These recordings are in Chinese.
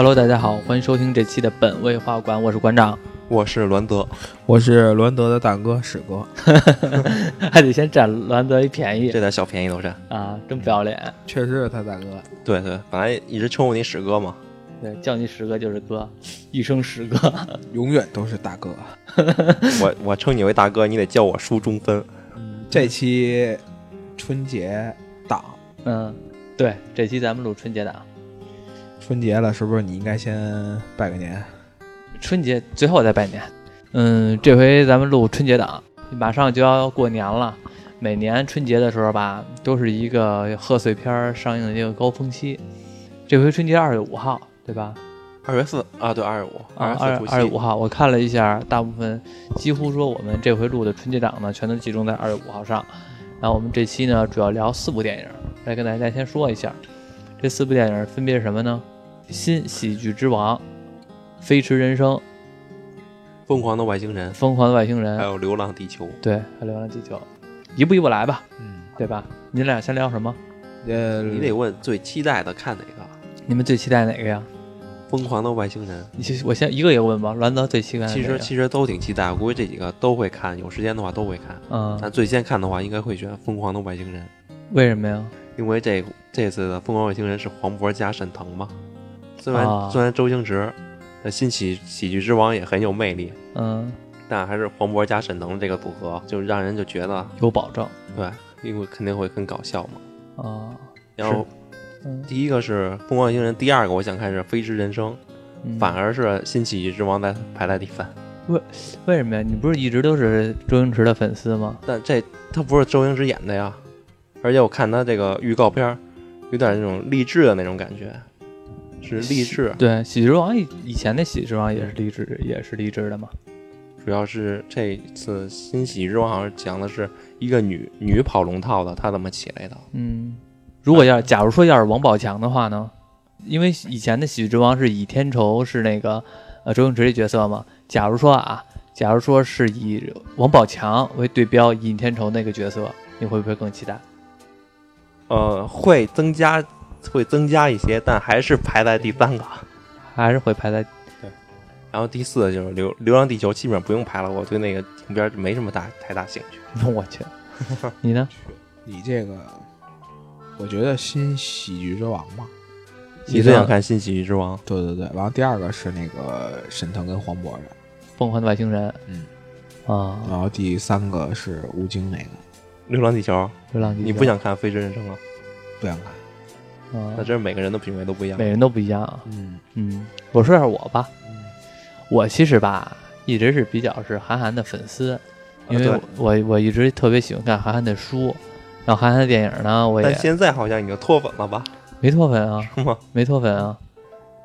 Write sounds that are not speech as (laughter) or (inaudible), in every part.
Hello，大家好，欢迎收听这期的本位画馆，我是馆长。我是栾德，我是栾德的大哥史哥，(laughs) 还得先占栾德一便宜这点小便宜都占。啊，真不要脸。确实是他大哥。对对，本来一直称呼你史哥嘛，对，叫你史哥就是哥，一声史哥。(laughs) 永远都是大哥。(laughs) 我我称你为大哥，你得叫我叔中分。这期春节档，嗯，对，这期咱们录春节档，春节了，是不是你应该先拜个年？春节最后再拜年。嗯，这回咱们录春节档，马上就要过年了。每年春节的时候吧，都是一个贺岁片儿上映的一个高峰期。这回春节二月五号，对吧？二月四啊，对，二月五，啊，二月四除夕二月五号，我看了一下，大部分几乎说我们这回录的春节档呢，全都集中在二月五号上。然后我们这期呢，主要聊四部电影，来跟大家先说一下。这四部电影分别是什么呢？《新喜剧之王》《飞驰人生》《疯狂的外星人，疯狂的外星人还》，有流浪地球。对，还有《流浪地球》，一步一步来吧，嗯，对吧？你俩先聊什么？呃，你得问最期待的看哪个？你们最期待哪个呀？疯狂的外星人。你其实我先一个一个问吧。栾泽最期待其实其实都挺期待，我估计这几个都会看，有时间的话都会看。嗯，但最先看的话，应该会选《疯狂的外星人》，为什么呀？因为这这次的《疯狂外星人》是黄渤加沈腾嘛。虽然、啊虽然周星驰的新喜喜剧之王也很有魅力，嗯，但还是黄渤加沈腾这个组合，就让人就觉得有保证对，因为肯定会很搞笑嘛。啊。然后嗯，第一个是《疯狂外星人》，第二个我想看是《飞驰人生》，嗯反而是《新喜剧之王》在排在第三。为为什么呀？你不是一直都是周星驰的粉丝吗？但这他不是周星驰演的呀，而且我看他这个预告片，有点那种励志的那种感觉，是励志，对，《喜剧之王》以以前的《喜剧之王》也是励志，也是励志的嘛。主要是这次《新喜剧之王》好像讲的是一个女女跑龙套的，她怎么起来的？嗯，如果要假如说要是王宝强的话呢？因为以前的《喜剧之王》是倚天仇是那个呃周星驰的角色嘛。假如说啊，假如说是以王宝强为对标倚天仇那个角色，你会不会更期待？呃，会增加会增加一些，但还是排在第三个。还是会排在对然后第四就是流《流浪地球》，基本上不用排了，我对那个影片没什么大太大兴趣。(laughs) 我去，(laughs) 你呢？你这个，我觉得新喜剧之王嘛，你最想看《新喜剧之王》？对对对。然后，第二个是那个沈腾跟黄渤的，疯狂的外星人，嗯啊，然后第三个是吴京那个，《流浪地球》，流浪地球，你不想看《飞驰人生》啊？不想看。啊那？真是每个人的品味都不一样。每人都不一样啊。嗯嗯，我说一下我吧，嗯我其实吧一直是比较是韩寒的粉丝，因为啊我、我我一直特别喜欢看韩寒的书，然后韩寒的电影呢，我也但现在好像已经脱粉了吧？没脱粉啊，(laughs) 是吗？没脱粉啊。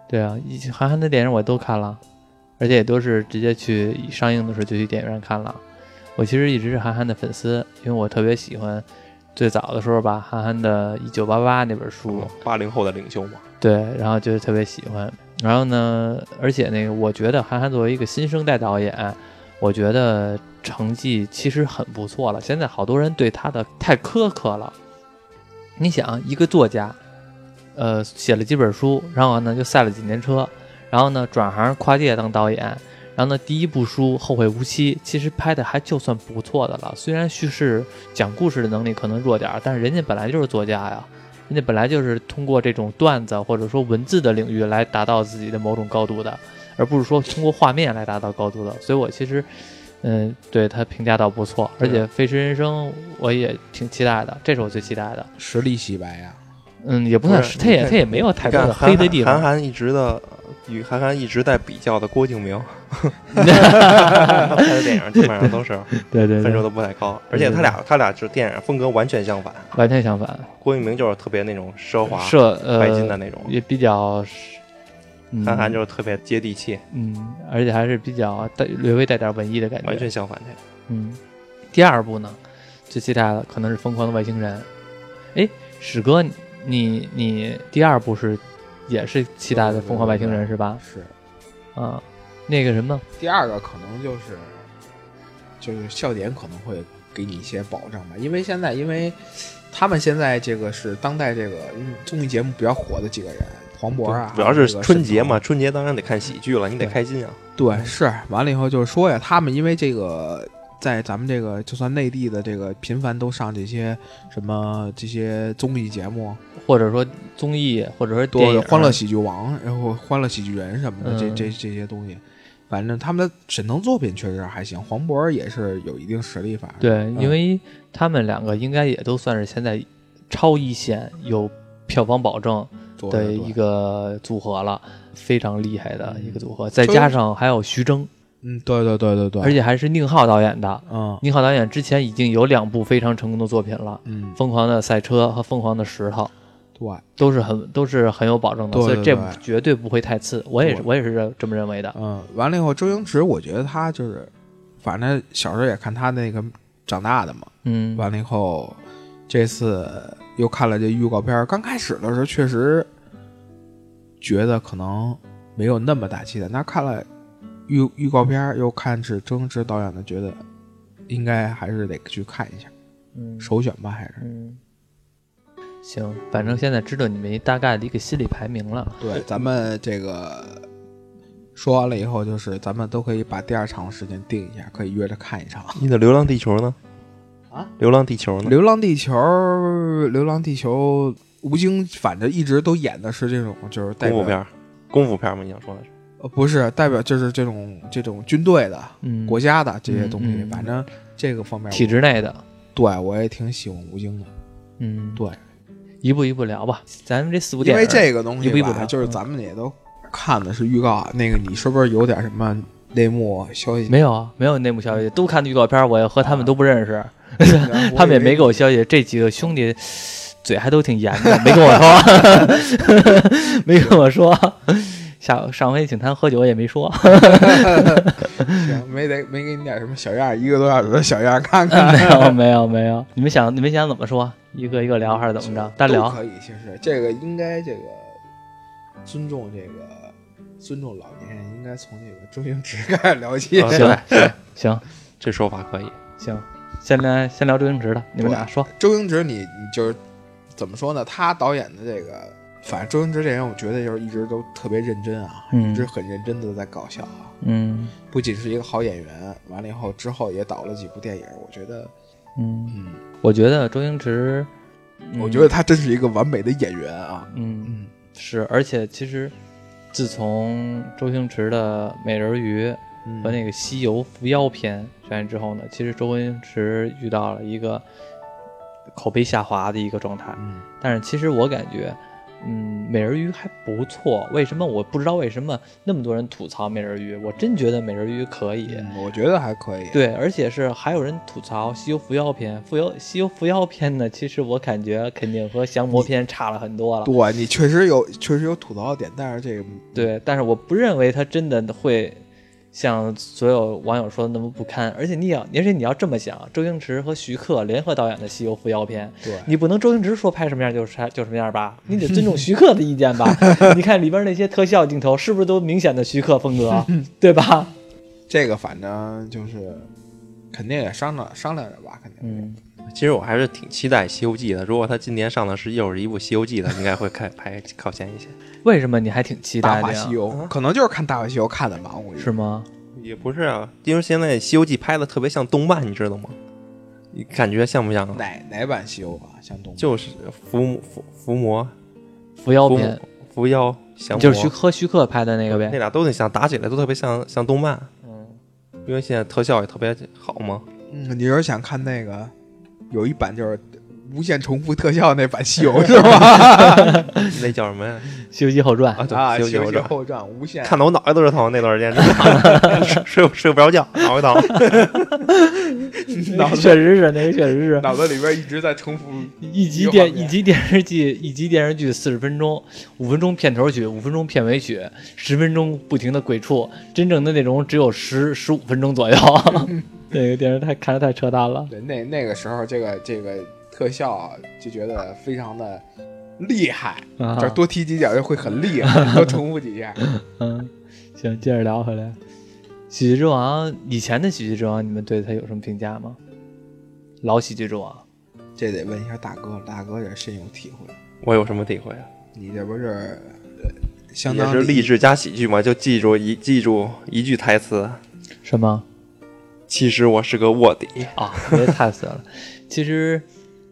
对啊，一韩寒的电影我都看了，而且也都是直接去上映的时候就去电影院看了。我其实一直是韩寒的粉丝，因为我特别喜欢最早的时候吧，韩寒的《一九八八》那本书，八零后的领袖嘛。对，然后就是特别喜欢。然后呢，而且那个，我觉得韩寒作为一个新生代导演，我觉得成绩其实很不错了。现在好多人对他的太苛刻了。你想，一个作家，呃，写了几本书，然后呢就赛了几年车，然后呢转行跨界当导演，然后呢第一部书《后会无期》其实拍的还就算不错的了。虽然叙事讲故事的能力可能弱点儿，但是人家本来就是作家呀。人家本来就是通过这种段子或者说文字的领域来达到自己的某种高度的，而不是说通过画面来达到高度的。所以我其实，嗯，对他评价倒不错，而且《飞驰人生》我也挺期待的，这是我最期待的。实力洗白呀。嗯，也不算是，他也他也没有太多的黑的地方。韩寒一直的与韩寒一直在比较的郭敬明，(laughs) 他拍的电影基本上都是 (laughs) 对对对，分数都不太高，而且他俩他俩是电影风格完全相反。完全相反，郭敬明就是特别那种奢华、设拜金的呃那种，也比较，嗯韩寒就是特别接地气，嗯，而且还是比较带略微带点文艺的感觉，完全相反这个。嗯，第二部呢，最期待的可能是《疯狂的外星人》。哎，史哥，你你第二部是也是期待的《疯狂外星人》是吧？是。啊，那个什么，第二个可能就是就是笑点可能会给你一些保障吧，因为现在因为他们现在这个是当代这个综艺节目比较火的几个人，黄渤啊，主要是春节嘛，春节当然得看喜剧了，你得开心啊。对，是完了以后就是说呀，他们因为这个。在咱们这个就算内地的这个频繁都上这些什么这些综艺节目，或者说综艺，或者说电影，多欢乐喜剧王，然后欢乐喜剧人什么的，这嗯这这些东西，反正他们的沈腾作品确实还行，黄渤也是有一定实力，反正对，嗯因为他们两个应该也都算是现在超一线有票房保证的一个组合了，非常厉害的一个组合。再加上还有徐峥，嗯，对对对对对，而且还是宁浩导演的。嗯宁浩导演之前已经有两部非常成功的作品了，嗯《疯狂的赛车》和《疯狂的石头》。对，都是很都是很有保证的，对所以这绝对不会太次。我也是我也是这这么认为的。嗯，完了以后，周星驰，我觉得他就是，反正小时候也看他那个长大的嘛，嗯，完了以后，这次又看了这预告片，刚开始的时候确实觉得可能没有那么大期待，那看了预预告片，又看是周星驰导演的，觉得应该还是得去看一下，嗯首选吧，还是嗯，行，反正现在知道你们一大概的一个心理排名了。对，咱们这个说完了以后，就是咱们都可以把第二场时间定一下，可以约着看一场。你的《流浪地球》呢？啊，《流浪地球》呢？流浪地球》《流浪地球》，吴京反正一直都演的是这种，就是代表功夫片儿，功夫片儿吗？你想说的是？呃不是代表就是这种这种军队的、嗯，国家的这些东西，嗯嗯反正这个方面体制内的，对我也挺喜欢吴京的。嗯，对，一步一步聊吧。咱们这四部电影，因为这个东西吧，一步一步聊就是咱们也都看的是预告，那个你是不是有点什么内幕消息？没有啊，没有内幕消息，都看的预告片，我和他们都不认识，(laughs) 他们也没给我消息。这几个兄弟嘴还都挺严的，没跟我说，(laughs) 没跟我说。下上回请他喝酒也没说，(laughs) 行，没得没给你点什么小样儿，一个多小时的小样儿看看。没有没有没有。你们想你们想怎么说？一个一个聊还是怎么着？单聊？可以，其实这个应该这个尊重这个尊重老年人，应该从这个周星驰开始聊起。啊行对，行 (laughs) (laughs) 这说法可以。行，先来先聊周星驰的，你们俩说。周星驰你，你就是怎么说呢？他导演的这个，反正周星驰这人，我觉得就是一直都特别认真啊，嗯一直很认真的在搞笑啊。嗯不仅是一个好演员，完了以后之后也导了几部电影，我觉得，嗯，嗯，我觉得周星驰，嗯我觉得他真是一个完美的演员啊。嗯嗯是，而且其实自从周星驰的《美人鱼》嗯和那个《西游伏妖篇》上映之后呢，其实周星驰遇到了一个口碑下滑的一个状态。嗯但是其实我感觉，嗯，美人鱼还不错。为什么我不知道为什么那么多人吐槽美人鱼？我真觉得美人鱼可以。嗯，我觉得还可以。对，而且是还有人吐槽《西游伏妖篇》，伏妖《西游伏妖篇》呢，其实我感觉肯定和降魔篇差了很多了。对你确实有确实有吐槽的点，但是这个对，但是我不认为它真的会像所有网友说的那么不堪。而且你要，而且你要这么想，周星驰和徐克联合导演的《西游伏妖篇》，对你不能周星驰说拍什么样就是就什么样吧？你得尊重 (laughs) 徐克的意见吧？(laughs) 你看里边那些特效镜头，是不是都明显的徐克风格，(laughs) 对吧？这个反正就是肯定也商量商量着吧，肯定。嗯，其实我还是挺期待《西游记》的。如果他今年上的是又是一部《西游记》的，应该会开拍靠前一些。为什么你还挺期大待的呀？话西游可能就是看《大话西游》看的吧，我估计是吗？也不是啊，因为现在《西游记》拍的特别像动漫，你知道吗？你感觉像不像啊？哪哪版西游啊？像动漫就是伏魔伏伏魔伏妖伏妖降魔，就是徐和徐克拍的那个呗。那俩都得像，打起来都特别像像动漫，嗯，因为现在特效也特别好嘛。嗯，你要是想看那个，有一版就是无限重复特效那版西游 (laughs) 是吧？(laughs) 那叫什么呀？《西游记后传》啊，对，啊，《西西游记后传》后传无限看得我脑袋都是疼，那段时间 (laughs) 睡睡睡不着觉，脑袋疼。脑子确实是那个，确实是脑子里边一直在重复。一集电一集电视剧，一集电视剧四十分钟，五分钟片头曲，五分钟片尾曲，十分钟不停的鬼畜，真正的内容只有十十五分钟左右。那个电视太看着太扯淡了。对，那那个时候这个这个特效啊就觉得非常的厉害，啊这多踢几脚就会很厉害，(laughs) 多重复几下。嗯，行，接着聊回来。喜剧之王以前的喜剧之王，你们对他有什么评价吗？老喜剧之王，这得问一下大哥，大哥也深有体会。我有什么体会啊？你这不是呃相当也是励志加喜剧嘛，就记住一记住一句台词：什么？其实我是个卧底。啊，别太死了。其实，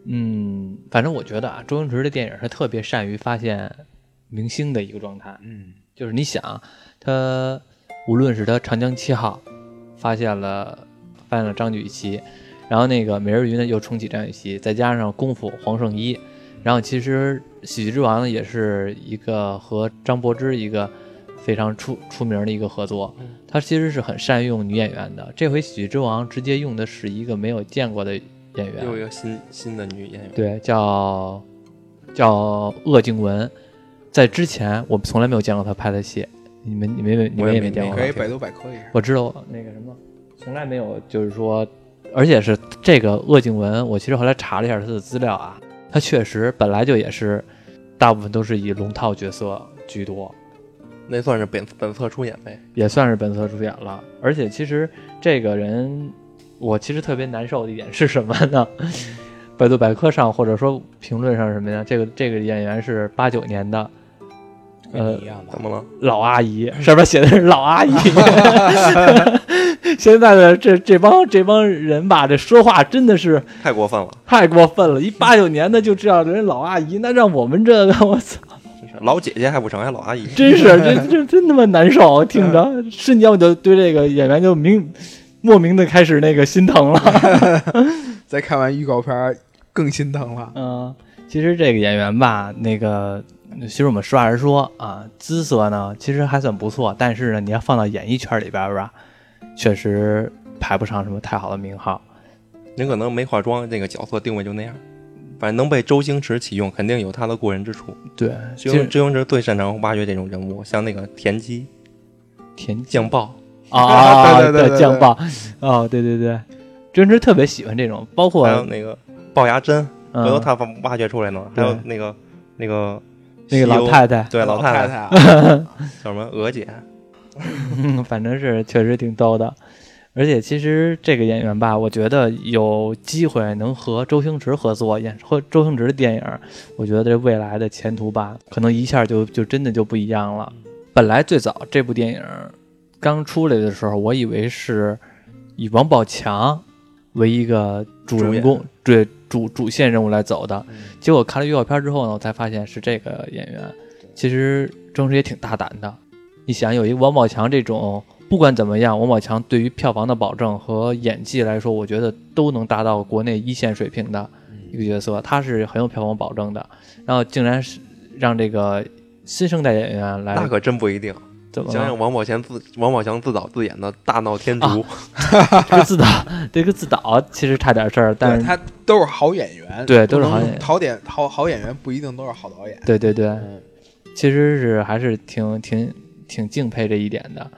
嗯，反正我觉得啊，周星驰的电影是特别善于发现明星的一个状态。嗯就是你想，他无论是他《长江七号》发现了发现了张雨绮，然后那个美人鱼呢又重启张雨绮，再加上功夫黄圣依，然后其实《喜剧之王》呢也是一个和张柏芝一个非常出出名的一个合作，他其实是很善用女演员的。这回《喜剧之王》直接用的是一个没有见过的演员，又一个新新的女演员，对，叫叫鄂靖文，在之前我们从来没有见过她拍的戏，你们你们你们也没见过可以百度百科一下。我知道那个什么，从来没有就是说，而且是这个鄂靖文，我其实后来查了一下她的资料啊，她确实本来就也是大部分都是以龙套角色居多，那算是本本色出演呗。也算是本色出演了。而且其实这个人，我其实特别难受的一点是什么呢？百度百科上或者说评论上什么呀？这个这个演员是八九年的，跟你一样的怎，么了？老阿姨，上面写的是老阿姨。(laughs) 现在的这这帮这帮人吧，这说话真的是太过分了，太过分了！一八九年的就这样的人老阿姨，那让我们这个我操，老姐姐还不成，还老阿姨。真是这这 (laughs) 真他妈难受，听着瞬间我就对这个演员就明莫名的开始那个心疼了。(laughs) 再看完预告片儿更心疼了。嗯，其实这个演员吧，那个其实我们实话实说啊，姿色呢其实还算不错，但是呢，你要放到演艺圈里边儿吧，确实排不上什么太好的名号。您可能没化妆，这个角色定位就那样。反正能被周星驰启用，肯定有他的过人之处。对，其实周星周星驰最擅长挖掘这种人物，像那个田鸡、田酱爆，啊，(laughs) 对对对对酱爆，哦，对对对，周星驰特别喜欢这种，包括还有那个龅牙珍，回头嗯他挖掘出来呢。还有那个那个那个老太太，对老太太 (laughs) 叫什么？娥姐，嗯，(laughs) 反正是确实挺逗的。而且其实这个演员吧，我觉得有机会能和周星驰合作演和周星驰的电影，我觉得这未来的前途吧，可能一下就就真的就不一样了。本来最早这部电影刚出来的时候，我以为是以王宝强为一个主人公，对主主线任务来走的。结果看了预告片之后呢，我才发现是这个演员。其实周星驰也挺大胆的，你想有一个王宝强这种，不管怎么样，王宝强对于票房的保证和演技来说，我觉得都能达到国内一线水平的一个角色，他是很有票房保证的。然后竟然是让这个新生代演员来那可真不一定。怎么想想王宝强自王宝强自导自演的《大闹天竺》这个自导，这个自导其实差点事儿，但是他都是好演员，对都是好演员好点好好演员不一定都是好导演。对对对，嗯，其实是还是挺挺挺敬佩这一点的。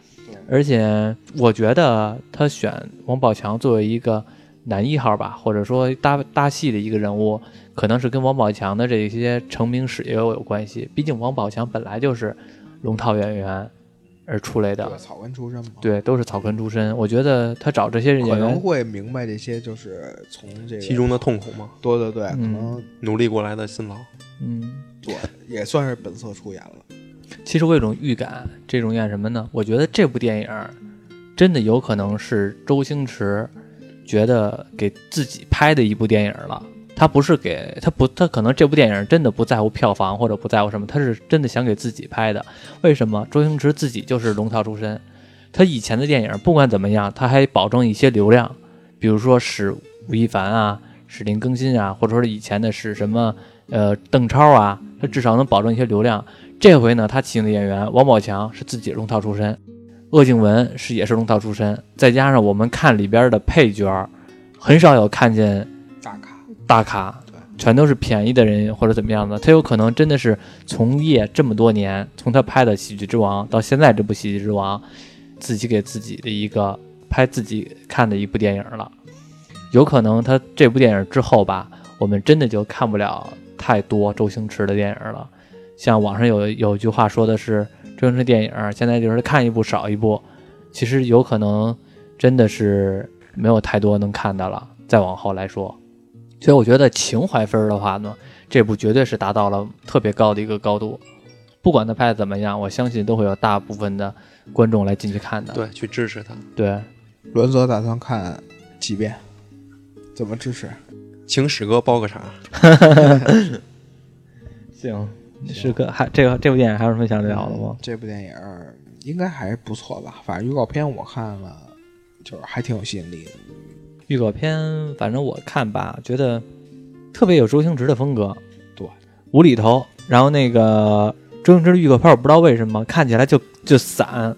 而且我觉得他选王宝强作为一个男一号吧，或者说搭搭戏的一个人物，可能是跟王宝强的这些成名史也有有关系。毕竟王宝强本来就是龙套演员而出来的对，，草根出身嘛，，对，都是草根出身。我觉得他找这些人可能会明白这些，就是从这个其中的痛苦吗，对对对，可嗯能努力过来的辛劳。嗯，对也算是本色出演了。其实我有种预感，这种演什么呢？我觉得这部电影真的有可能是周星驰觉得给自己拍的一部电影了。他不是给他不，他可能这部电影真的不在乎票房或者不在乎什么，他是真的想给自己拍的。为什么？周星驰自己就是龙套出身，他以前的电影不管怎么样，他还保证一些流量，比如说使吴亦凡啊、使林更新啊，或者说是以前的使什么呃邓超啊，他至少能保证一些流量。这回呢，他请的演员王宝强是自己龙套出身，鄂靖文是也是龙套出身，再加上我们看里边的配角，很少有看见大咖，全都是便宜的人或者怎么样的。他有可能真的是从业这么多年，从他拍的《喜剧之王》到现在这部《喜剧之王》，自己给自己的一个拍自己看的一部电影了。有可能他这部电影之后吧，我们真的就看不了太多周星驰的电影了。像网上有有句话说的是，周星驰电影现在就是看一部少一部，其实有可能真的是没有太多能看的了。再往后来说，所以我觉得情怀分儿的话呢，这部绝对是达到了特别高的一个高度。不管他拍的怎么样，我相信都会有大部分的观众来进去看的。对，去支持他。对，伦泽打算看几遍？怎么支持？请史哥包个场。(laughs) 行，史哥还这个这部电影还有什么想聊的吗？这部电影应该还不错吧？反正预告片我看了，就是还挺有吸引力的。预告片，反正我看吧，觉得特别有周星驰的风格，对，无厘头。然后那个周星驰的预告片，我不知道为什么看起来就就散，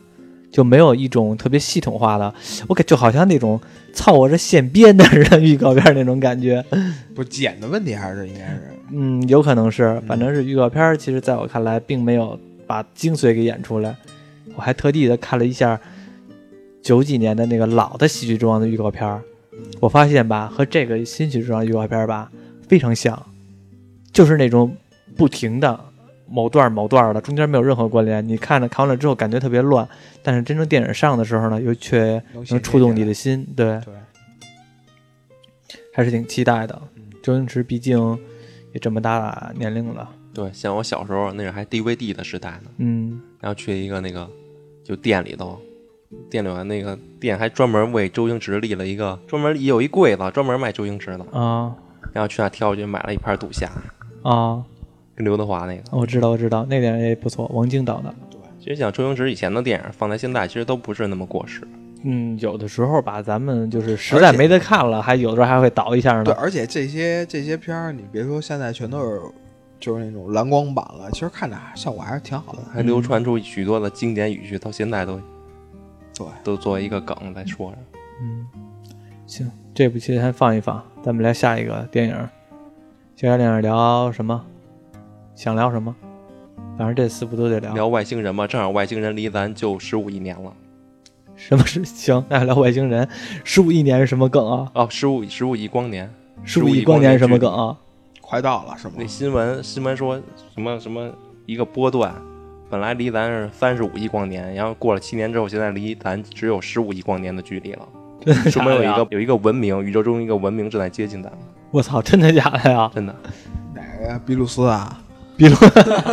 就没有一种特别系统化的，我感就好像那种操我这现编的似的预告片那种感觉。(laughs) 不是剪的问题，还是应该是嗯，有可能是，反正是预告片儿，其实在我看来并没有把精髓给演出来。我还特地的看了一下九几年的那个老的《喜剧之王》的预告片儿，我发现吧，和这个新《喜剧之王》预告片儿吧非常像，就是那种不停的某段儿某段儿的，中间没有任何关联。你看着看完了之后感觉特别乱，但是真正电影上的时候呢，又却能触动你的心，对，对，还是挺期待的嗯。周星驰毕竟也这么大年龄了，对，像我小时候那是还 DVD 的时代呢，嗯。然后去一个那个就店里头，店里面那个店还专门为周星驰立了一个专门也有一柜子专门卖周星驰的，啊然后去那挑去买了一盘赌侠，啊！跟刘德华那个。我知道，我知道，那电影也不错，王晶导的。其实像周星驰以前的电影放在现在，其实都不是那么过时。嗯，有的时候吧，咱们就是实在没得看了，还有的时候还会倒一下呢对，呢。而且这些这些片儿，你别说现在全都是就是那种蓝光版了，其实看着效果还是挺好的。还流传出许多的经典语句，到现在都对，都作为一个梗在说着。嗯，行，这部戏先放一放，咱们聊下一个电影。下一个电影聊什么？想聊什么？反正这四部都得聊。聊外星人嘛，正好外星人离咱就十五亿年了。什么是行？(laughs) 那聊外星人。十五亿年是什么梗啊？哦，十五十五亿光年，十五亿亿光年是什么梗啊？快到了是吗那？新闻新闻说什么什么一个波段，本来离咱是三十五亿光年，然后过了七年之后，现在离咱只有十五亿光年的距离了。(laughs) 说明有一个有一个文明，宇宙中一个文明正在接近咱们，我操，真的假的呀？真的。哪个呀？比鲁斯啊？比如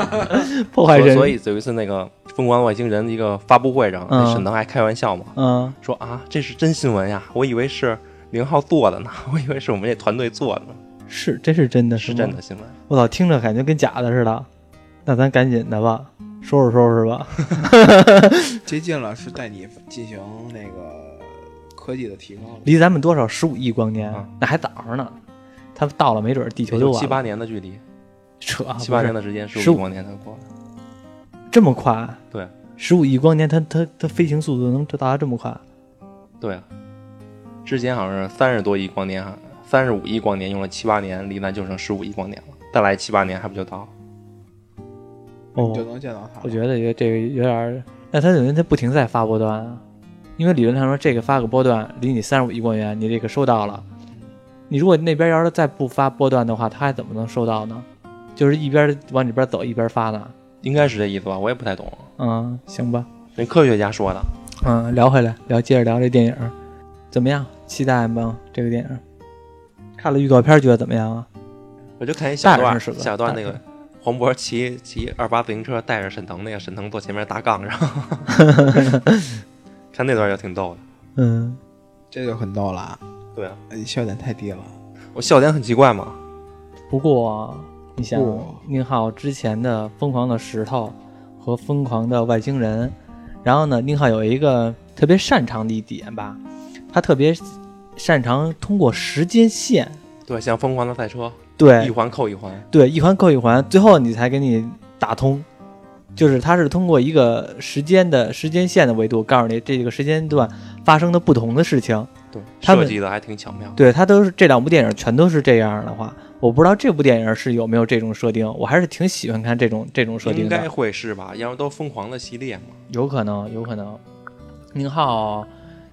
(laughs) 破坏人，所以有一次那个《疯狂外星人》的一个发布会上，沈腾还开玩笑嘛，嗯，说啊，这是真新闻呀，我以为是零号做的呢，(laughs) 我以为是我们这团队做的呢，是，这是真的，吗是真的。新闻。我操，听着感觉跟假的似的。那咱赶紧的吧，收拾收拾吧。(laughs) 接近了，是带你进行那个科技的提高了。离咱们多少？十五亿光年，啊那还早着呢。他到了，没准儿地球就完了。七八年的距离，(laughs) 扯，七八年的的时间，十15五亿光年才过来。这么快？对，十五亿光年，它它它飞行速度能达到这么快？对啊，之前好像是三十多亿光年，哈，三十五亿光年用了七八年，离咱就剩十五亿光年了，再来七八年还不就到？哦你就能见到它了。我觉得这个有点儿，那它等于它不停在发波段啊，因为理论上说，这个发个波段离你三十五亿光年，你这个收到了。你如果那边要是再不发波段的话，它还怎么能收到呢？就是一边往里边走一边发呢。应该是这意思吧？我也不太懂，嗯，行吧。那科学家说的。嗯，聊回来，聊接着聊这电影，怎么样？期待吗？这个电影？看了预告片，觉得怎么样啊？我就看一小段小段那个黄渤骑骑二八自行车带着沈腾，那个沈腾坐前面搭杠上，(laughs) 看那段就挺逗的。嗯，这就很逗了啊！对啊，你笑点太低了。我笑点很奇怪嘛，不过你想，宁浩之前的《疯狂的石头》和《疯狂的外星人》，然后呢，宁浩有一个特别擅长的一点吧，他特别擅长通过时间线，对，像疯狂的赛车，一环扣一环，对，一环扣一环，最后你才给你打通。就是它是通过一个时间的时间线的维度，告诉你这个时间段发生的不同的事情。对，设计的还挺巧妙。对，它都是这两部电影全都是这样的话，我不知道这部电影是有没有这种设定，我还是挺喜欢看这种这种设定应该。会是吧？要不都疯狂的系列嘛。有可能，有可能。宁浩，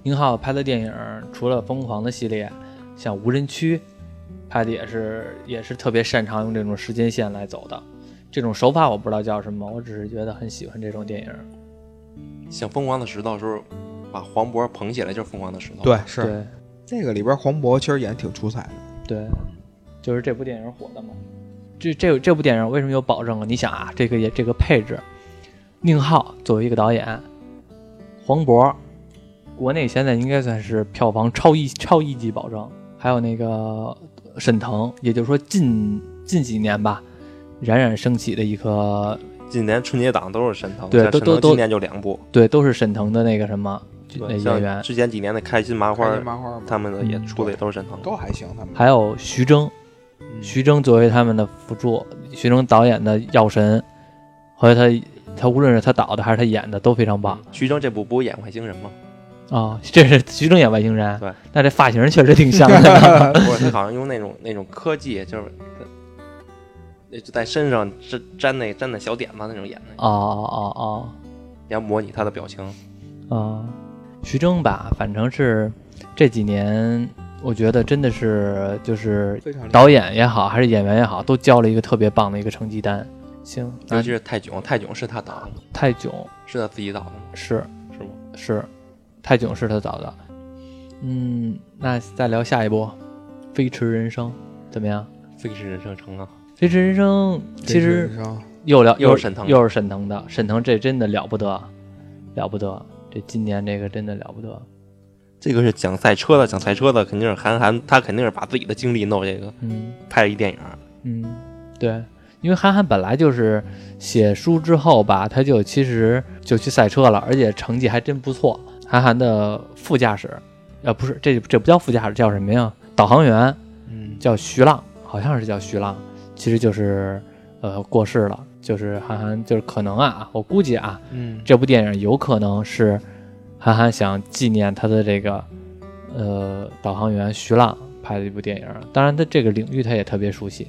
宁浩拍的电影除了《疯狂》的系列，像《无人区》拍的也是也是特别擅长用这种时间线来走的。这种手法我不知道叫什么，我只是觉得很喜欢这种电影。像疯狂的石头时候，把黄渤捧起来就是疯狂的石头。对，是对这个里边黄渤其实演得挺出彩的。对，就是这部电影火的嘛。这这这部电影为什么有保证啊？你想啊，这个也这个配置，宁浩作为一个导演，黄渤，国内现在应该算是票房超一超一级保证，还有那个沈腾，也就是说近近几年吧，冉冉升起的一颗，今年春节档都是沈腾，对都都都沈腾今年就两部，对，都是沈腾的那个什么那，演员，之前几年的开心麻花开心，麻花他们的也嗯出的也都是沈腾。都还行，他们还有徐峥，嗯徐峥作为他们的辅助，徐峥导演的《药神》，后来他他无论是他导的还是他演的都非常棒徐峥这部不是演外星人吗？啊、这是徐峥演外星人，对，那这发型确实挺像的。(laughs) 不是，他好像用那种那种科技，就是那就在身上粘粘那粘那小点子那种演的，哦哦哦你要模拟他的表情。哦哦，徐峥吧，反正是这几年，我觉得真的是就是导演也好，还是演员也好，都交了一个特别棒的一个成绩单。行，尤那其是泰囧，泰囧是他导的？泰囧是他自己导的吗？是是吗？是，泰囧是他导的。嗯，那再聊下一部，《飞驰人生》怎么样？飞驰人生成啊，《飞驰人生》其实又聊又是沈腾又是沈腾的，沈腾这真的了不得，了不得，这今年这个真的了不得。这个是讲赛车的，讲赛车的肯定是韩寒，他肯定是把自己的经历弄这个嗯拍了一电影。嗯，对，因为韩寒本来就是写书之后吧，他就其实就去赛车了，而且成绩还真不错。韩寒的副驾驶，呃，不是这这不叫副驾驶，叫什么呀？导航员嗯叫徐浪，好像是叫徐浪，其实就是呃过世了。就是韩寒，就是可能啊，我估计啊，嗯这部电影有可能是韩寒想纪念他的这个呃导航员徐浪拍的一部电影。当然，他这个领域他也特别熟悉。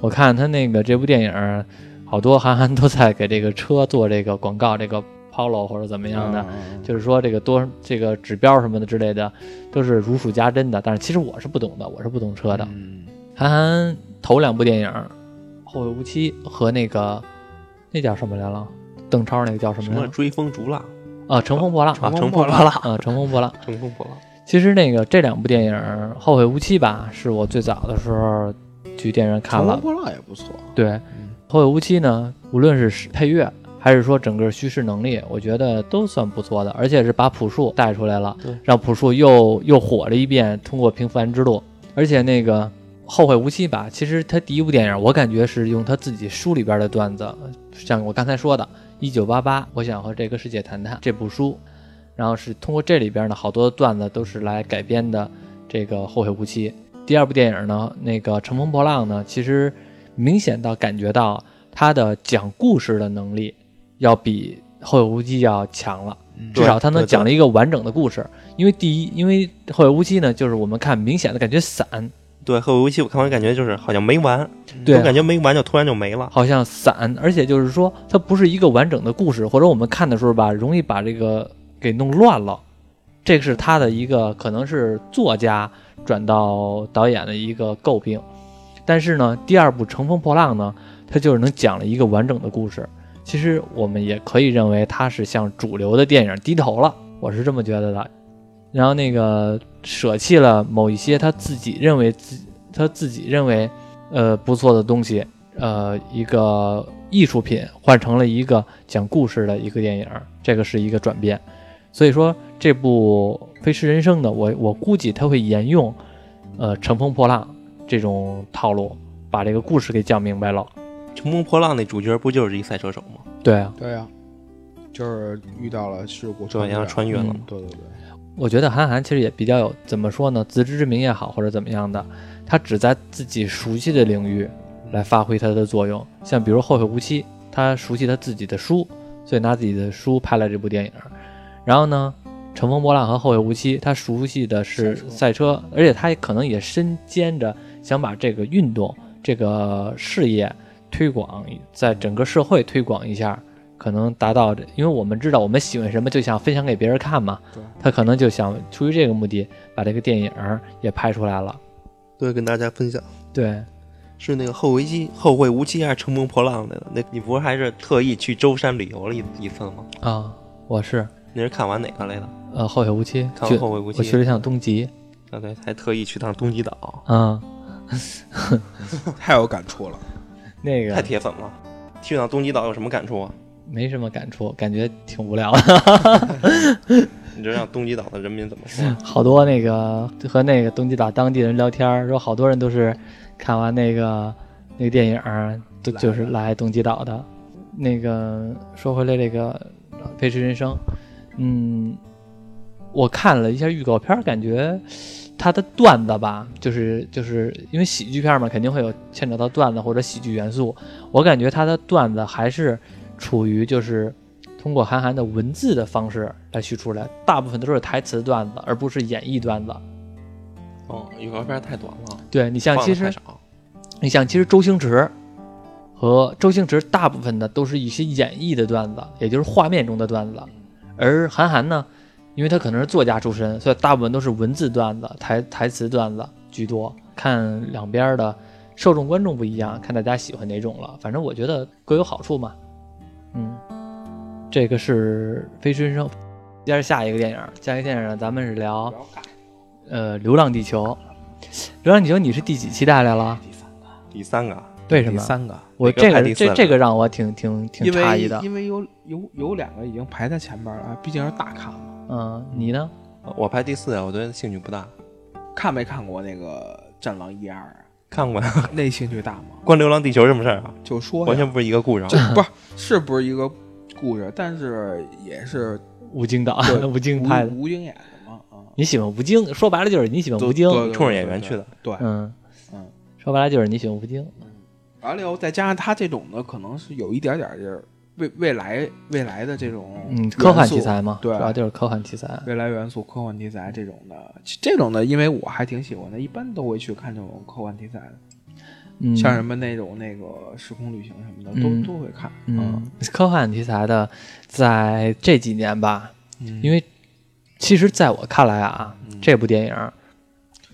我看他那个这部电影，好多韩寒都在给这个车做这个广告，这个 Polo 或者怎么样的，嗯就是说这个多这个指标什么的之类的，都是如数家珍的。但是其实我是不懂的，我是不懂车的。嗯韩寒头两部电影《后会无期》和那个那叫什么来了？邓超那个叫什么来着？什么追风逐浪啊，乘风破浪啊，乘风破破浪，啊，乘风破浪。乘风破浪。其实那个这两部电影《后会无期》吧，是我最早的时候去电影院看了。乘风破浪也不错，对，《后会无期》呢，无论是配乐还是说整个叙事能力，我觉得都算不错的，而且是把朴树带出来了，让朴树又又火了一遍，通过平凡之路。而且那个《后会无期》吧，其实他第一部电影，我感觉是用他自己书里边的段子，像我刚才说的《一九八八》，我想和这个世界谈谈这部书，然后是通过这里边呢好多段子都是来改编的这个《后会无期》。第二部电影呢，那个《乘风破浪》呢，其实明显到感觉到他的讲故事的能力要比《后会无期》要强了。嗯至少他能讲了一个完整的故事。因为第一，因为《后会无期》呢，就是我们看明显的感觉散，对，后会无期，我看完感觉就是好像没完，对我，感觉没完就突然就没了。好像散，而且就是说它不是一个完整的故事，或者我们看的时候吧，容易把这个给弄乱了。这个是他的一个可能是作家转到导演的一个诟病。但是呢，第二部《乘风破浪》呢，它就是能讲了一个完整的故事。其实我们也可以认为它是向主流的电影低头了，我是这么觉得的。然后那个舍弃了某一些他自己认为自他自己认为呃不错的东西，呃一个艺术品换成了一个讲故事的一个电影，这个是一个转变。所以说这部《飞驰人生》呢，我我估计他会沿用呃《乘风破浪》这种套路，把这个故事给讲明白了。乘风破浪那主角不就是一赛车手吗？对啊，对啊，就是遇到了事故，对，然后穿越了嘛。对对对，我觉得韩寒其实也比较有怎么说呢，自知之明也好，或者怎么样的，他只在自己熟悉的领域来发挥他的作用。像比如《后会无期》，他熟悉他自己的书，所以拿自己的书拍了这部电影。然后呢，《乘风破浪》和《后会无期》，他熟悉的是赛车赛车，而且他也可能也身兼着想把这个运动、这个事业推广，在整个社会推广一下。可能达到这，因为我们知道我们喜欢什么，就想分享给别人看嘛。对他可能就想出于这个目的，把这个电影也拍出来了。对，跟大家分享对，是那个后会期后会无期还是乘风破浪来的？那你不是还是特意去舟山旅游了一一次吗？啊，我是你是看完哪个来的？呃后会无期，看完后会无期我去了一趟东极，啊，对，还特意去趟东极岛。啊，(laughs) 太有感触了。那个太铁粉了。去趟东极岛有什么感触啊？没什么感触，感觉挺无聊的。(laughs) 你这让东极岛的人民怎么说？(laughs) 好多那个和那个东极岛当地人聊天，说好多人都是看完那个那个电影就是来东极岛的。那个说回来，这个《飞驰人生》，嗯，我看了一下预告片，感觉它的段子吧，就是就是因为喜剧片嘛，肯定会有牵扯到段子或者喜剧元素。我感觉他的段子还是处于就是通过韩寒的文字的方式来叙出来，大部分都是台词段子，而不是演绎段子。哦，预告片太短了，对你像其实。你像其实周星驰和周星驰大部分的都是一些演绎的段子，也就是画面中的段子，而韩寒呢，因为他可能是作家出身，所以大部分都是文字段子、台台词段子居多。看两边的受众观众不一样，看大家喜欢哪种了。反正我觉得各有好处嘛。嗯，这个是《飞驰人生》，接着下一个电影，下一个电影呢，咱们是聊呃《流浪地球》。《流浪地球》你是第几期带来了？第三个，第三个为什么？第三个，我这个这这个让我挺挺挺诧异的。因为有有有两个已经排在前面了，毕竟是大咖嘛。嗯，你呢？我排第四啊，我对兴趣不大。看没看过那个《战狼一二》啊？看过 (laughs) 那兴趣大吗？关《流浪地球》什么事儿啊？就说完全不是一个故事不是是不是一个故事，但是也是吴京导对，(laughs) 吴京吴拍的。吴京演的嘛啊。你喜欢吴京，说白了就是你喜欢吴京。冲着演员去的。对，嗯嗯，说白了就是你喜欢吴京。完了以后再加上他这种的，可能是有一点点儿就是未未来未来的这种嗯，科幻题材嘛，对。主要就是科幻题材。未来元素、科幻题材这种的，这种的，因为我还挺喜欢的，一般都会去看这种科幻题材的，嗯，像什么那种那个时空旅行什么的，都、嗯。都会看。嗯，科幻题材的，在这几年吧，嗯，因为其实在我看来啊，嗯。这部电影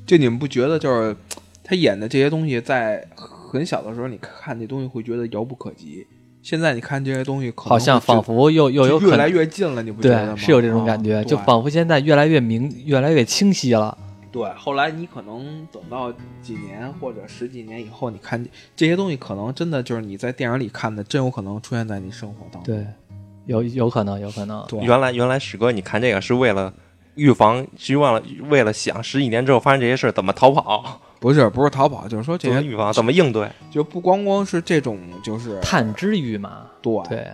就你们不觉得就是他演的这些东西，在很小的时候你看这东西会觉得遥不可及，现在你看这些东西好像仿佛又又有越来越近了，你不觉得吗？对，是有这种感觉，啊就仿佛现在越来越明，越来越清晰了。对，后来你可能等到几年或者十几年以后，你看这些东西，可能真的就是你在电影里看的，真有可能出现在你生活当中。对，有有可能，有可能。对，原来原来史哥，你看这个是为了预防，是为了为了想十几年之后发生这些事儿怎么逃跑，不是不是逃跑，就是说这些预防，怎么应对。就不光光是这种，就是探知欲嘛，对对，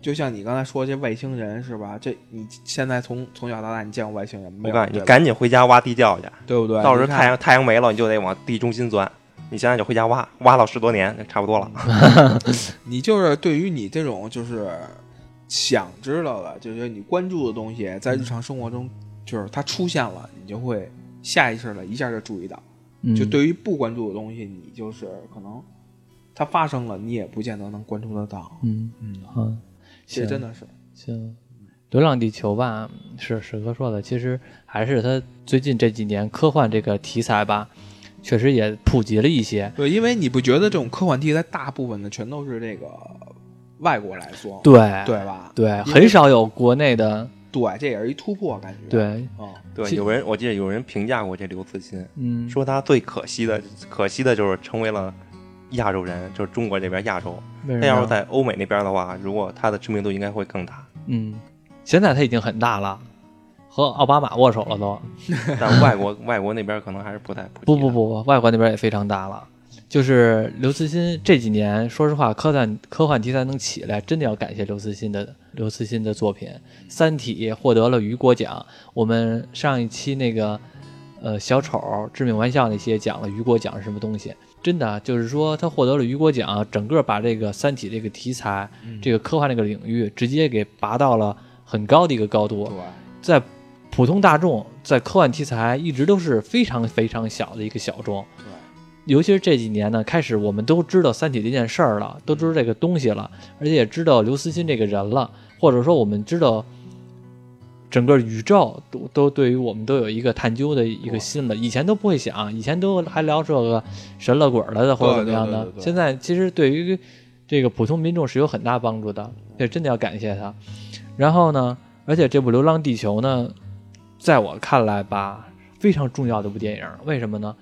就像你刚才说这外星人是吧？这你现在从从小到大你见过外星人没有？我告诉你，你赶紧回家挖地窖去，对不对？到时候太阳太阳没了，你就得往地中心钻。你现在就回家挖，挖到十多年，差不多了。(laughs) 你就是对于你这种就是想知道的，就是你关注的东西，在日常生活中就是它出现了，你就会下意识的一下就注意到。嗯就对于不关注的东西，你就是可能它发生了，你也不见得能关注得到。嗯嗯，嗯，行这真的是行，《流浪地球》吧，是史哥说的，其实还是他最近这几年科幻这个题材吧，确实也普及了一些。对，因为你不觉得这种科幻题材大部分的全都是这个外国来说，对对吧？对，很少有国内的对，这也是一突破，感觉。对，哦，对，有人我记得有人评价过这刘慈欣，嗯，说他最可惜的，可惜的就是成为了亚洲人，就是中国这边亚洲。为什他要是？在欧美那边的话，如果他的知名度应该会更大。嗯，现在他已经很大了，和奥巴马握手了都。(laughs) 但外国外国那边可能还是不太不。不不，不，外国那边也非常大了。就是刘慈欣这几年，说实话，科幻科幻题材能起来，真的要感谢刘慈欣的刘慈欣的作品。《三体》获得了雨果奖，我们上一期那个呃小丑致命玩笑那些讲了雨果奖是什么东西，真的就是说他获得了雨果奖，整个把这个《三体》这个题材、这个科幻这个领域直接给拔到了很高的一个高度。对，在普通大众在科幻题材一直都是非常非常小的一个小众，对，尤其是这几年呢，开始我们都知道《三体》这件事儿了，都知道这个东西了，而且也知道刘慈欣这个人了，或者说我们知道整个宇宙都都对于我们都有一个探究的一个心了。以前都不会想，以前都还聊这个神了鬼了的或者怎么样的现在其实对于这个普通民众是有很大帮助的，这真的要感谢他。然后呢，而且这部《流浪地球》呢，在我看来吧，非常重要的一部电影。为什么呢？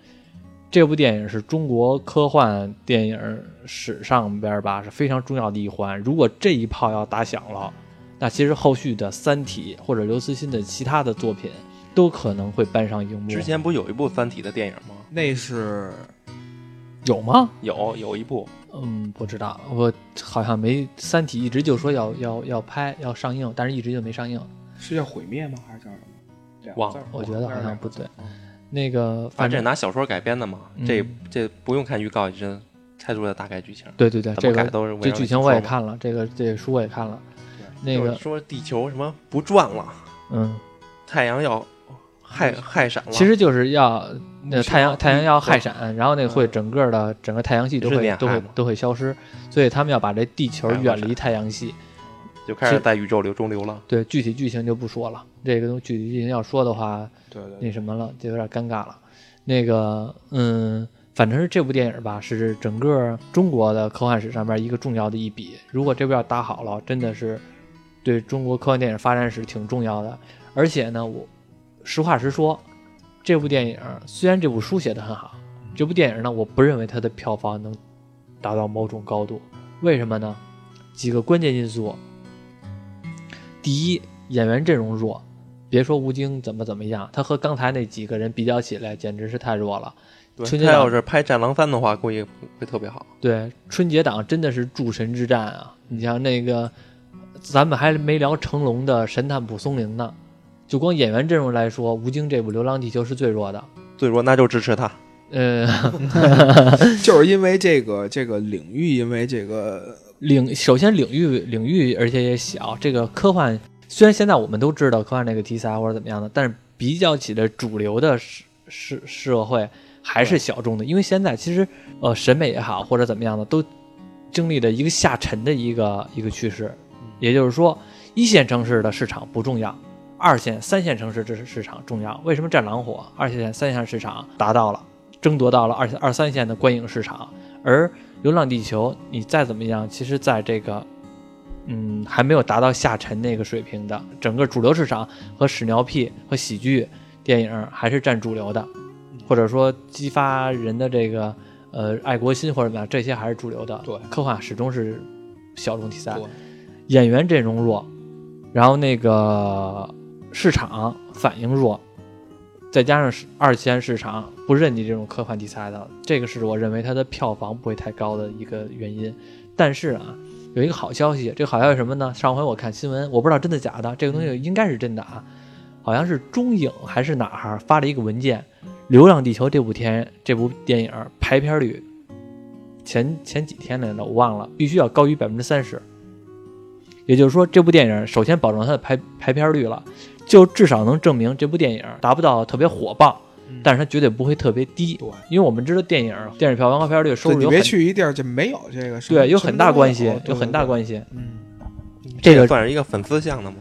这部电影是中国科幻电影史上边吧是非常重要的一环。如果这一炮要打响了，那其实后续的《三体》或者刘慈欣的其他的作品都可能会搬上荧幕。之前不有一部《三体》的电影吗？那是有吗？有有一部，嗯，不知道，我好像没《三体》一直就说要要要拍要上映，但是一直就没上映。是叫毁灭吗？还是叫什么？忘了我觉得好像不对。那个反正正拿小说改编的嘛，嗯这这不用看预告，已经猜出了大概剧情。对对对，这个都是这剧情我也看了，这个这个书我也看了。那个说地球什么不转了，嗯，太阳要害害闪了。其实就是要那太阳太阳要害闪，然后那个会整个的整个太阳系都会都会都会消失，所以他们要把这地球远离太阳系。就开始在宇宙流中流了。对，具体剧情就不说了，这个东具体剧情要说的话，对对那什么了，就有点尴尬了。那个，嗯，反正是这部电影吧，是整个中国的科幻史上面一个重要的一笔。如果这边要打好了，真的是对中国科幻电影发展史挺重要的。而且呢，我实话实说，这部电影虽然这部书写的很好，这部电影呢，我不认为它的票房能达到某种高度。为什么呢？几个关键因素。第一，演员阵容弱，别说吴京怎么怎么样，他和刚才那几个人比较起来，简直是太弱了。对，春节他要是拍《战狼三》的话，估计会特别好。对，春节档真的是诸神之战啊！你像那个，咱们还没聊成龙的《神探蒲松龄》呢，就光演员阵容来说，吴京这部《流浪地球》是最弱的。最弱那就支持他。呃，(laughs) 就是因为这个这个领域，因为这个领首先领域领域，而且也小。这个科幻虽然现在我们都知道科幻这个题材或者怎么样的，但是比较起的主流的社社社会还是小众的。因为现在其实呃审美也好或者怎么样的，都经历了一个下沉的一个一个趋势。也就是说，一线城市的市场不重要，二线、三线城市这是市场重要。为什么《战狼》火？二线、三线市场达到了，争夺到了二二三线的观影市场，而《流浪地球》你再怎么样，其实在这个嗯还没有达到下沉那个水平的，整个主流市场和屎尿屁和喜剧电影还是占主流的，或者说激发人的这个呃爱国心或者怎么样，这些还是主流的。对科幻始终是小众题材。对演员阵容弱，然后那个市场反应弱，再加上是二线市场不认你这种科幻题材的，这个是我认为它的票房不会太高的一个原因。但是啊，有一个好消息，这个好消息什么呢？上回我看新闻，我不知道真的假的，这个东西应该是真的啊，好像是中影还是哪儿发了一个文件，《流浪地球》这部天这部电影排片率前前几天来着，我忘了，必须要高于百分之三十。也就是说，这部电影首先保证它的排排片率了，就至少能证明这部电影达不到特别火爆，但是它绝对不会特别低。对因为我们知道电影电影票房和排片率收对你别入有很去一地儿就没有这个对有很大关系，有很大关系。嗯，这个算是一个粉丝向的吗。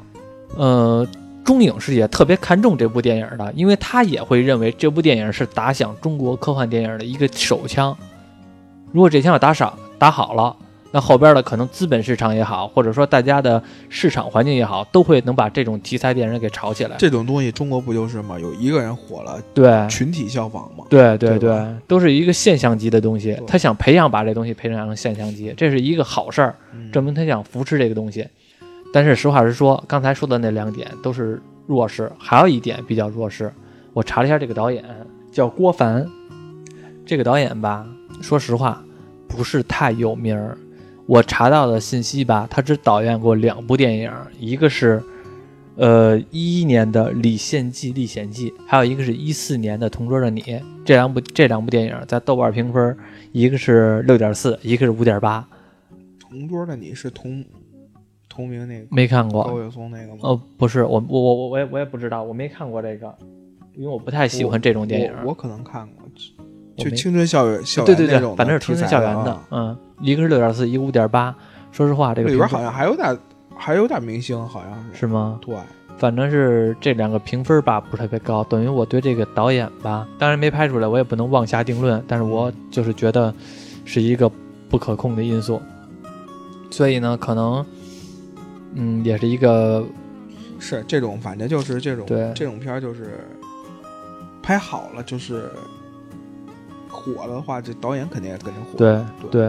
呃，中影是也特别看重这部电影的，因为他也会认为这部电影是打响中国科幻电影的一个手枪。如果这枪要打赏打好了，那后边的可能资本市场也好，或者说大家的市场环境也好，都会能把这种题材电影给炒起来。这种东西中国不就是吗？有一个人火了，对，群体效仿嘛。对对对吧都是一个现象级的东西。他想培养把这东西培养成现象级，这是一个好事儿，嗯证明他想扶持这个东西。但是实话实说，刚才说的那两点都是弱势，还有一点比较弱势。我查了一下这个导演叫郭帆，这个导演吧，说实话不是太有名儿。我查到的信息吧，他只导演过两部电影，一个是呃一一年的《李献计历险记》，还有一个是一四年的《同桌的你》。这两部这两部电影在豆瓣评分，一个是六点四，一个是五点八，同桌的你是同同名那个没看过。高晓松那个吗？哦，不是，我我我我我也我也不知道，我没看过这个，因为我不太喜欢这种电影。我我可能看过，就青春校园校对对对园那种，反正是青春校园的啊，嗯，一个是六点四，一个五点八。说实话，这个里边好像还有点还有点明星，好像是是吗？对，反正是这两个评分吧不是特别高，等于我对这个导演吧，当然没拍出来，我也不能妄下定论，但是我就是觉得是一个不可控的因素，所以呢，可能嗯也是一个是这种，反正就是这种对这种片儿就是拍好了，就是火了的话，这导演肯定也跟着火。对对，对，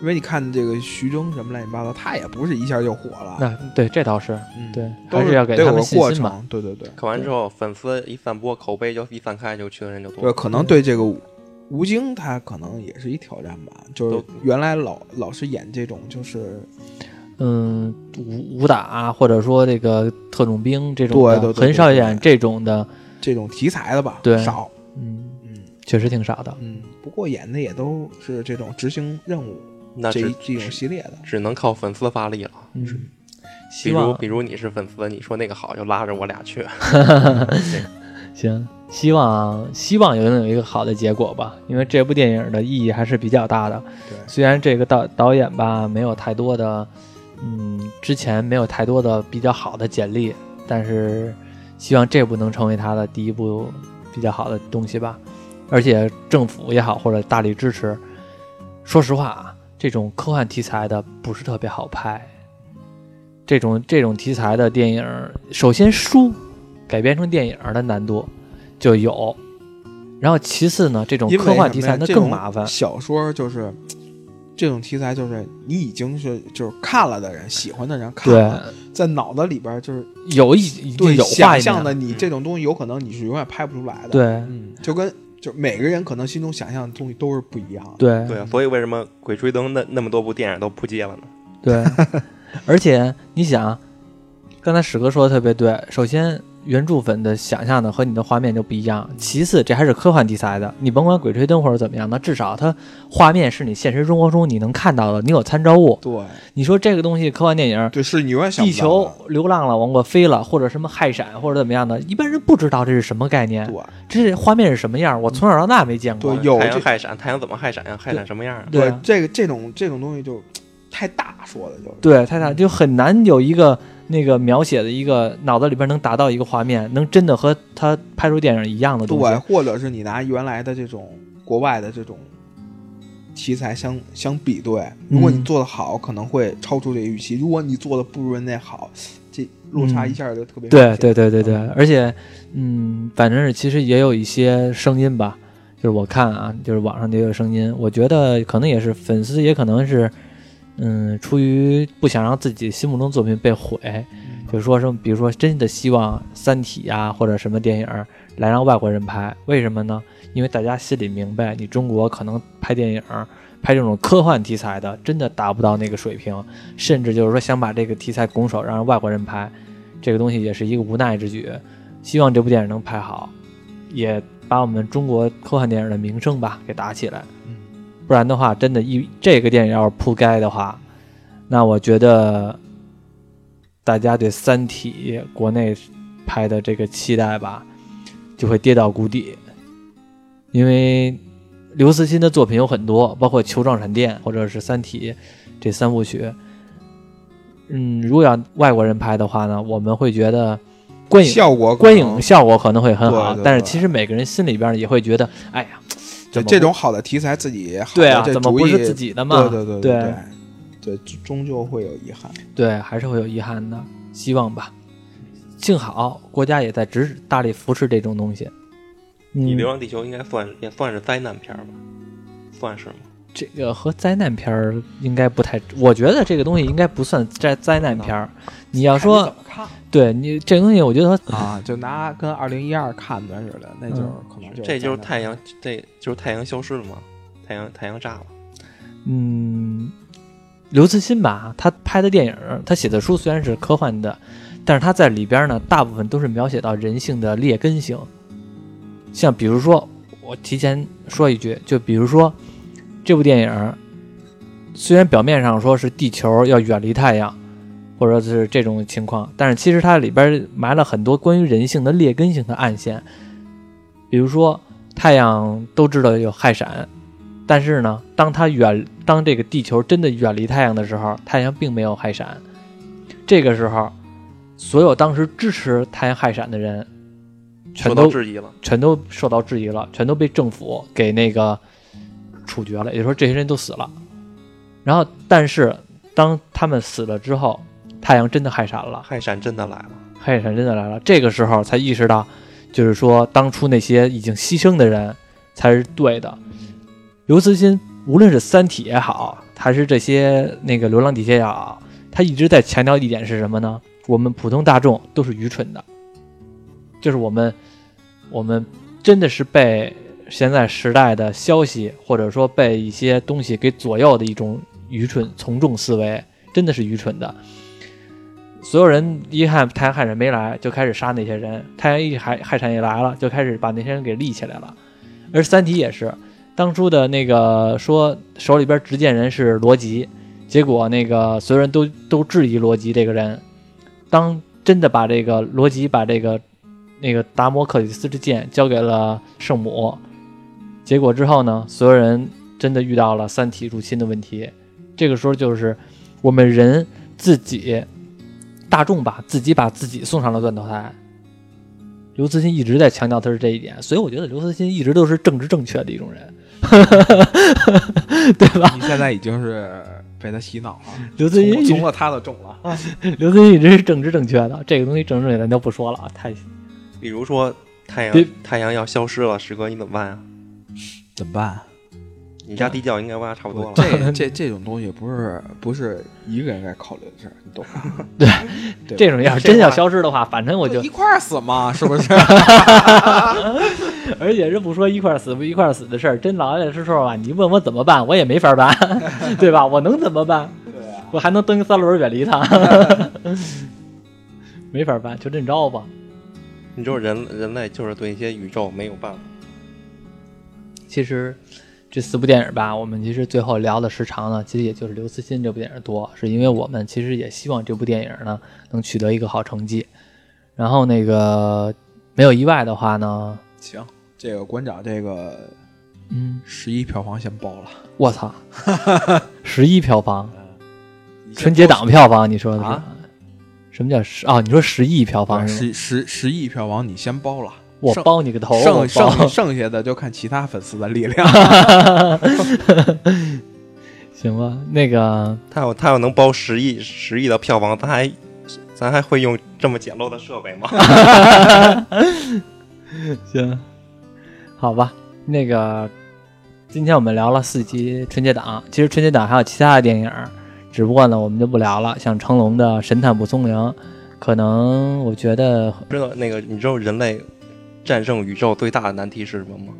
因为你看这个徐峥什么乱七八糟，他也不是一下就火了。那对这倒是嗯，对，都还是要给他们个过信心嘛。程。对对对看完之后，粉丝一散播，口碑就一散开，就去的人就多对，。可能对这个吴京他可能也是一挑战吧。就是原来老老是演这种就是嗯，武武打啊或者说这个特种兵这种的，对对对很少演这种的。这种题材的吧，对少。确实挺少的。嗯，不过演的也都是这种执行任务那这一这种系列的。只能靠粉丝发力了。嗯，比希望如比如你是粉丝，你说那个好，就拉着我俩去。(laughs) 行，希望希望有能有一个好的结果吧，因为这部电影的意义还是比较大的。对，虽然这个导导演吧没有太多的，嗯，之前没有太多的比较好的简历，但是希望这部能成为他的第一部比较好的东西吧。而且政府也好或者大力支持。说实话啊，这种科幻题材的不是特别好拍。这种这种题材的电影，首先书改编成电影的难度就有，然后其次呢，这种科幻题材那什么呀这种更麻烦。小说就是这种题材，就是你已经是就是看了的人，喜欢的人看对，了，在脑子里边就是有一对有画面想象的，你这种东西有可能你是永远拍不出来的。，对嗯，就跟就每个人可能心中想象的东西都是不一样的。对对啊，所以为什么《鬼吹灯》那那么多部电影都扑街了呢？对，(laughs) 而且你想，刚才史哥说的特别对，首先。原著粉的想象的和你的画面就不一样。其次，这还是科幻题材的，你甭管《鬼吹灯》或者怎么样，那至少它画面是你现实生活中你能看到的，你有参照物。对你说这个东西科幻电影，对，是你永远想地不到的球流浪了，往过飞了，或者什么氦闪或者怎么样的，一般人不知道这是什么概念，对这是画面是什么样，我从小到大没见过对。有太阳这氦闪，太阳怎么氦闪呀？氦闪什么样啊？对啊这个这种这种东西就太大说的，就是对，太大就很难有一个那个描写的一个脑子里边能达到一个画面，能真的和他拍出电影一样的东对，或者是你拿原来的这种国外的这种题材相相比对，如果你嗯做的好，可能会超出这个预期；如果你做的不如人家好，这落差嗯一下就特别大对对对对对，而且，嗯，反正是其实也有一些声音吧，就是我看啊，就是网上也有声音，我觉得可能也是粉丝，也可能是，嗯，出于不想让自己心目中作品被毁，就是说什么，比如说真的希望《三体》呀或者什么电影儿来让外国人拍，为什么呢？因为大家心里明白，你中国可能拍电影儿、拍这种科幻题材的，真的达不到那个水平，甚至就是说想把这个题材拱手让外国人拍，这个东西也是一个无奈之举。希望这部电影能拍好，也把我们中国科幻电影的名声吧给打起来。嗯不然的话，真的，一这个电影要是铺盖的话，那我觉得大家对《三体》国内拍的这个期待吧，就会跌到谷底。因为刘慈欣的作品有很多，包括《球状闪电》或者是《三体》这三部曲。嗯，如果要外国人拍的话呢，我们会觉得观影效果可观能影效果可能会很好，对对但是其实每个人心里边也会觉得，哎呀，怎么这这种好的题材自己好对啊，这主意怎么不是自己的嘛？对对对对对对，终究会有遗憾。对，还是会有遗憾的，希望吧。幸好国家也在支大力扶持这种东西。你《嗯流，浪地球》应该算也算是灾难片吧？算是吗？这个和灾难片儿应该不太，我觉得这个东西应该不算灾灾难片儿。你要说对你这东西，我觉得啊，就拿跟二零一二看的似的，那就是嗯可能就这就是太阳，这就是太阳消失了吗？太阳太阳炸了。嗯，刘慈欣吧，他拍的电影，他写的书虽然是科幻的，但是他在里边呢，大部分都是描写到人性的劣根性。像比如说，我提前说一句，就比如说这部电影，虽然表面上说是地球要远离太阳，或者是这种情况，但是其实它里边埋了很多关于人性的劣根性的暗线。比如说，太阳都知道有氦闪，但是呢，当它远，当这个地球真的远离太阳的时候，太阳并没有氦闪。这个时候，所有当时支持太阳氦闪的人，全都质疑了。全都受到质疑了，全都被政府给那个处决了，也就是说这些人都死了。然后，但是当他们死了之后，太阳真的害闪了，害闪真的来了，氦闪真的来了。这个时候才意识到，就是说当初那些已经牺牲的人才是对的。刘慈欣无论是《三体》也好，还是这些那个《流浪地球》也好，他一直在强调一点是什么呢？我们普通大众都是愚蠢的，就是我们我们真的是被现在时代的消息或者说被一些东西给左右的一种愚蠢从众思维，真的是愚蠢的。所有人一看太阳害闪没来，就开始杀那些人；太阳一害害闪一来了，就开始把那些人给立起来了。而三体也是，当初的那个说手里边执剑人是罗辑，结果那个所有人都都质疑罗辑这个人。当真的把这个罗辑把这个那个达摩克里斯之剑交给了圣母，结果之后呢，所有人真的遇到了三体入侵的问题。这个时候就是我们人自己。大众吧自己把自己送上了断头台，刘慈欣一直在强调他是这一点，所以我觉得刘慈欣一直都是政治正确的一种人，(laughs) 对吧？你现在已经是被他洗脑了，刘慈欣中了他的种了。(laughs) 刘慈欣一直是政治正确的，这个东西政治正确咱就不说了啊。太，比如说太阳太阳要消失了，师哥你怎么办呀？怎么办？你家地窖应该挖差不多了。这这这种东西不是不是一个人该考虑的事儿，你懂吗？(laughs) 对，这种要是真要消失的话，反正我就一块儿死嘛，是不是？(laughs) 而且是不说一块儿死不一块儿死的事儿，真老爷是说啊，你问我怎么办，我也没法办，(laughs) 对吧？我能怎么办？对啊，我还能蹬三轮远离他，没法办，就这么着吧。你说人人类就是对一些宇宙没有办法。其实。这四部电影吧，我们其实最后聊的时长呢，其实也就是刘慈欣这部电影多，是因为我们其实也希望这部电影呢能取得一个好成绩。然后那个没有意外的话呢，行，这个馆长这个，嗯，十一票房先包了。我操，(laughs) 十一票房，春节档票房，你说的是？什么叫十？哦，你说十亿票房？十十十亿票房，你先包了。我包你个头！剩剩剩下的就看其他粉丝的力量。(laughs) 行吧，那个他要他要能包十亿十亿的票房，咱还咱还会用这么简陋的设备吗？(laughs) 行，好吧，那个今天我们聊了四集春节档，其实春节档还有其他的电影，只不过呢我们就不聊了，像成龙的《神探蒲松龄》，可能我觉得知道那个你知道人类。战胜宇宙最大的难题是什么吗？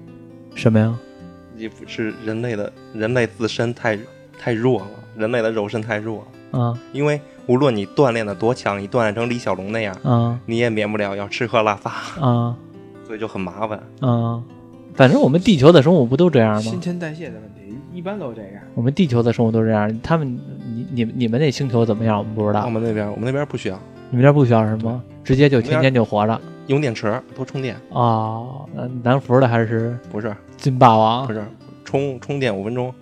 什么呀？也不是人类的，人类自身太太弱了，人类的肉身太弱了。啊，因为无论你锻炼的多强，你锻炼成李小龙那样，啊，你也免不了要吃喝拉撒，啊，(laughs) 所以就很麻烦。啊，反正我们地球的生物不都这样吗？新陈代谢的问题，一般都这样。我们地球的生物都这样，他们，你、你、你们那星球怎么样？我们不知道。我们那边，我们那边不需要。你们那边不需要什么？直接就天天就活着。用电池多充电啊？南孚的还是不是金霸王？不是充充电五分钟，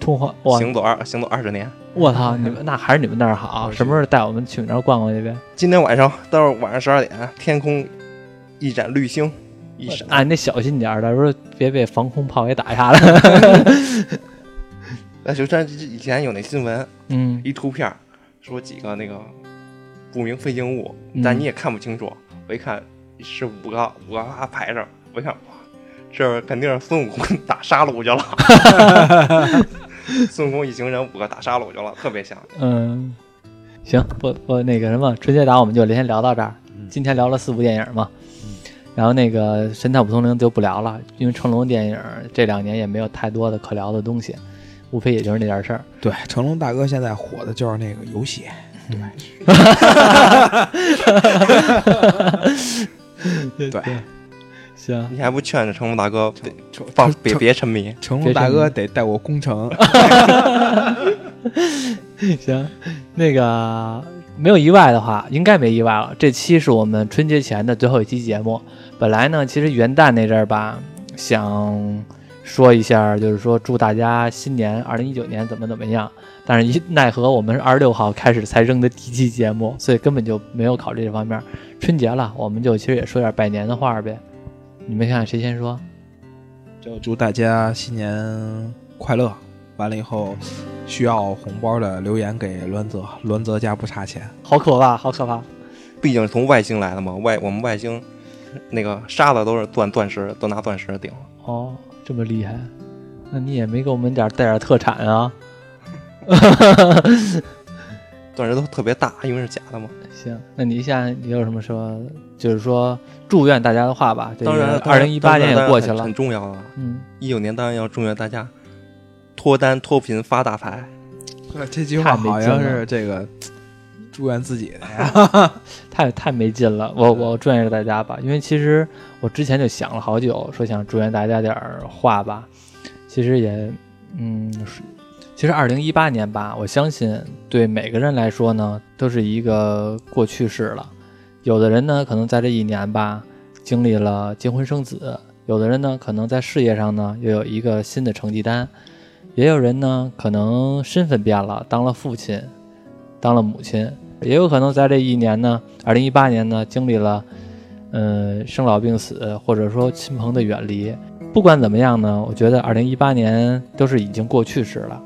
通话行走二行走二十年。我操！你们那还是你们那儿好。什么时候带我们去你那儿逛逛去呗？今天晚上到时候晚上十二点，天空一盏绿星一闪。哎，你得小心点儿，到时候别被防空炮给打下来。(laughs) 那就像以前有那新闻，嗯，一图片说几个那个不明飞行物，但你也看不清楚。我一看。是五个五个排着，我一看，哇，这肯定是孙悟空打沙鲁去了。(laughs) (laughs) 孙悟空一行人五个打沙鲁去了，特别像。嗯，行，不不那个什么春节档我们就先聊到这儿。今天聊了四部电影嘛，然后那个《神探蒲松龄》就不聊了，因为成龙电影这两年也没有太多的可聊的东西，无非也就是那点事儿。(laughs) 对，成龙大哥现在火的就是那个游戏。对。(laughs) 对，行，你还不劝着成龙大哥放别别沉迷？成龙大哥得带我攻城。(laughs) (laughs) 行，那个没有意外的话，应该没意外了。这期是我们春节前的最后一期节目。本来呢，其实元旦那阵儿吧，想说一下，就是说祝大家新年二零一九年怎么怎么样。但是，一奈何我们是二十六号开始才扔的第一期节目，所以根本就没有考虑这方面。春节了，我们就其实也说点拜年的话呗。你们看谁先说？就祝大家新年快乐。完了以后，需要红包的留言给栾泽，栾泽家不差钱。好可怕，好可怕！毕竟是从外星来的嘛，外我们外星那个沙子都是钻钻石，都拿钻石顶。哦，这么厉害。那你也没给我们点带点特产啊？(laughs) 钻石都特别大，因为是假的嘛。行，那你现在你有什么说，就是说祝愿大家的话吧？当然，二零一八年也过去了，很重要啊。嗯，一九年当然要祝愿大家脱单脱贫发大财。这句话好像是这个祝愿自己的呀，(laughs) 太太没劲了。我我祝愿大家吧，因为其实我之前就想了好久，说想祝愿大家点儿话吧。其实也，嗯，其实二零一八年吧，我相信对每个人来说呢，都是一个过去式了。有的人呢，可能在这一年吧，经历了结婚生子；有的人呢，可能在事业上呢，又有一个新的成绩单。也有人呢，可能身份变了，当了父亲，当了母亲，也有可能在这一年呢，二零一八年呢，经历了，嗯，生老病死，或者说亲朋的远离。不管怎么样呢，我觉得二零一八年都是已经过去式了。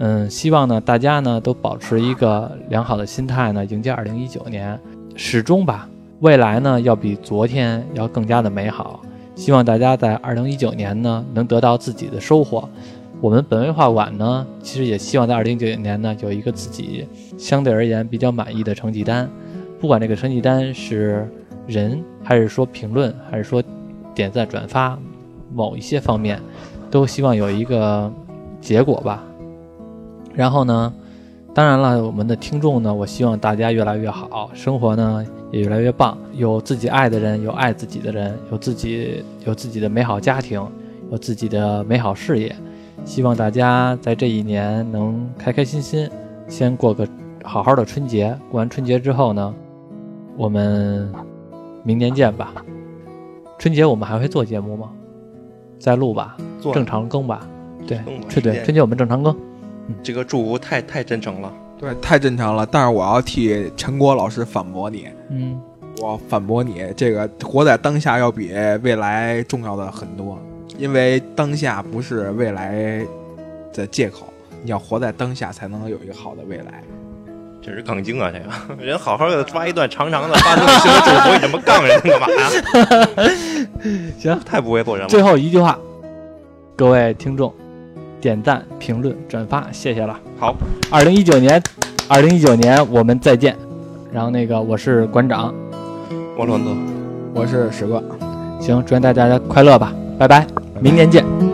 嗯，希望呢，大家呢都保持一个良好的心态呢，迎接二零一九年，始终吧，未来呢要比昨天要更加的美好。希望大家在二零一九年呢能得到自己的收获。我们本位画馆呢，其实也希望在二零一九年呢有一个自己相对而言比较满意的成绩单，不管这个成绩单是人，还是说评论，还是说点赞转发，某一些方面，都希望有一个结果吧。然后呢，当然了，我们的听众呢，我希望大家越来越好，生活呢也越来越棒，有自己爱的人，有爱自己的人，有自己有自己的美好家庭，有自己的美好事业。希望大家在这一年能开开心心，先过个好好的春节。过完春节之后呢，我们明年见吧。春节我们还会做节目吗？再录吧，正常更吧。对，是对春节我们正常更。这个祝福太太真诚了，对，太真诚了。但是我要替陈果老师反驳你。嗯，我反驳你，这个活在当下要比未来重要的很多。因为当下不是未来的借口，你要活在当下才能有一个好的未来。这是杠精啊！这个 (laughs) 人好好的发一段长长的发自内心的祝福，你这么杠人干嘛呀？(laughs) 行，太不会做人了。最后一句话，各位听众，点赞、评论、转发，谢谢了。好，二零一九年，二零一九年我们再见。然后那个我是馆长，我是文哥，我是史哥。行，祝愿大家快乐吧，拜拜。明年见。